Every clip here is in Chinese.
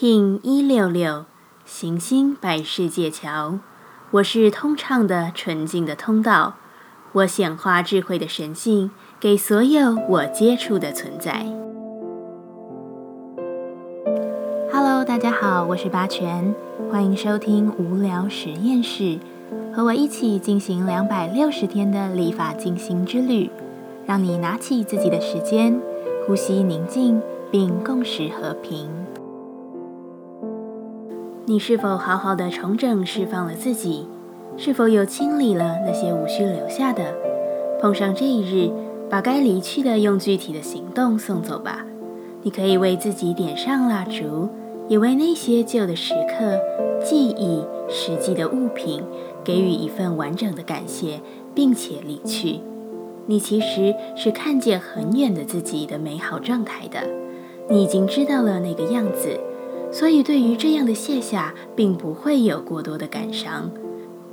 King 一六六行星百世界桥，我是通畅的纯净的通道，我显化智慧的神性给所有我接触的存在。Hello，大家好，我是八全，欢迎收听无聊实验室，和我一起进行两百六十天的立法进行之旅，让你拿起自己的时间，呼吸宁静，并共识和平。你是否好好的重整、释放了自己？是否有清理了那些无需留下的？碰上这一日，把该离去的用具体的行动送走吧。你可以为自己点上蜡烛，也为那些旧的时刻、记忆、实际的物品给予一份完整的感谢，并且离去。你其实是看见很远的自己的美好状态的，你已经知道了那个样子。所以，对于这样的卸下，并不会有过多的感伤。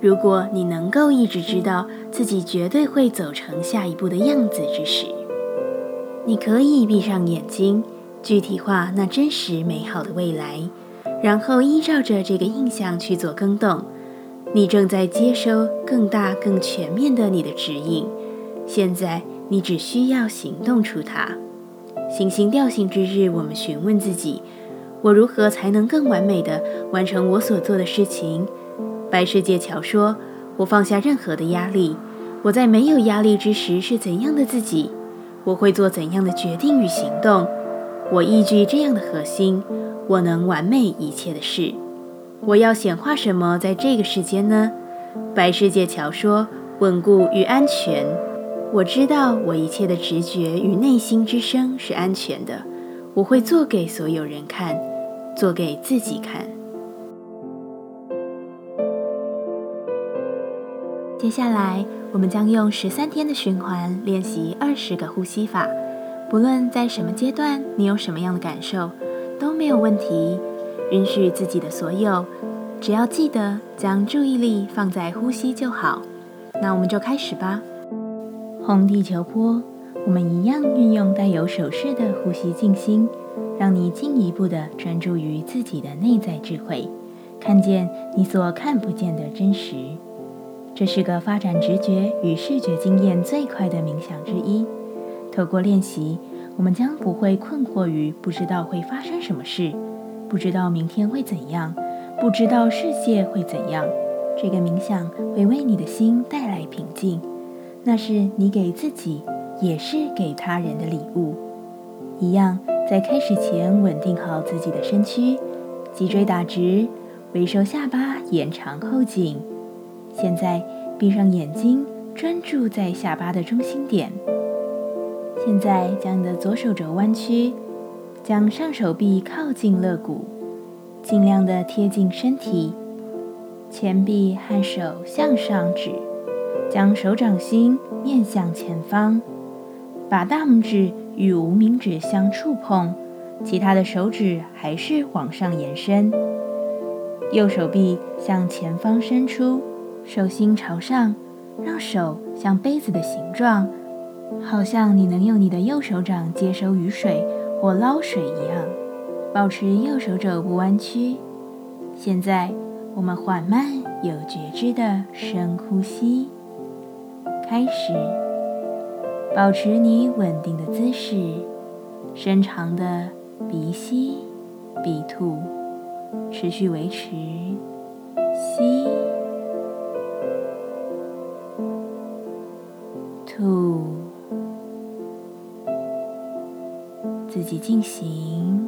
如果你能够一直知道自己绝对会走成下一步的样子之时，你可以闭上眼睛，具体化那真实美好的未来，然后依照着这个印象去做更动。你正在接收更大、更全面的你的指引。现在，你只需要行动出它。行星调性之日，我们询问自己。我如何才能更完美地完成我所做的事情？白世界桥说：“我放下任何的压力。我在没有压力之时是怎样的自己？我会做怎样的决定与行动？我依据这样的核心，我能完美一切的事。我要显化什么在这个世间呢？”白世界桥说：“稳固与安全。我知道我一切的直觉与内心之声是安全的。我会做给所有人看。”做给自己看。接下来，我们将用十三天的循环练习二十个呼吸法。不论在什么阶段，你有什么样的感受，都没有问题。允许自己的所有，只要记得将注意力放在呼吸就好。那我们就开始吧。红地球波，我们一样运用带有手势的呼吸静心。让你进一步的专注于自己的内在智慧，看见你所看不见的真实。这是个发展直觉与视觉经验最快的冥想之一。透过练习，我们将不会困惑于不知道会发生什么事，不知道明天会怎样，不知道世界会怎样。这个冥想会为你的心带来平静，那是你给自己，也是给他人的礼物。一样。在开始前，稳定好自己的身躯，脊椎打直，微收下巴，延长后颈。现在闭上眼睛，专注在下巴的中心点。现在将你的左手肘弯曲，将上手臂靠近肋骨，尽量的贴近身体。前臂和手向上指，将手掌心面向前方，把大拇指。与无名指相触碰，其他的手指还是往上延伸。右手臂向前方伸出，手心朝上，让手像杯子的形状，好像你能用你的右手掌接收雨水或捞水一样。保持右手肘不弯曲。现在，我们缓慢有觉知的深呼吸，开始。保持你稳定的姿势，伸长的鼻吸、鼻吐，持续维持。吸、吐，自己进行。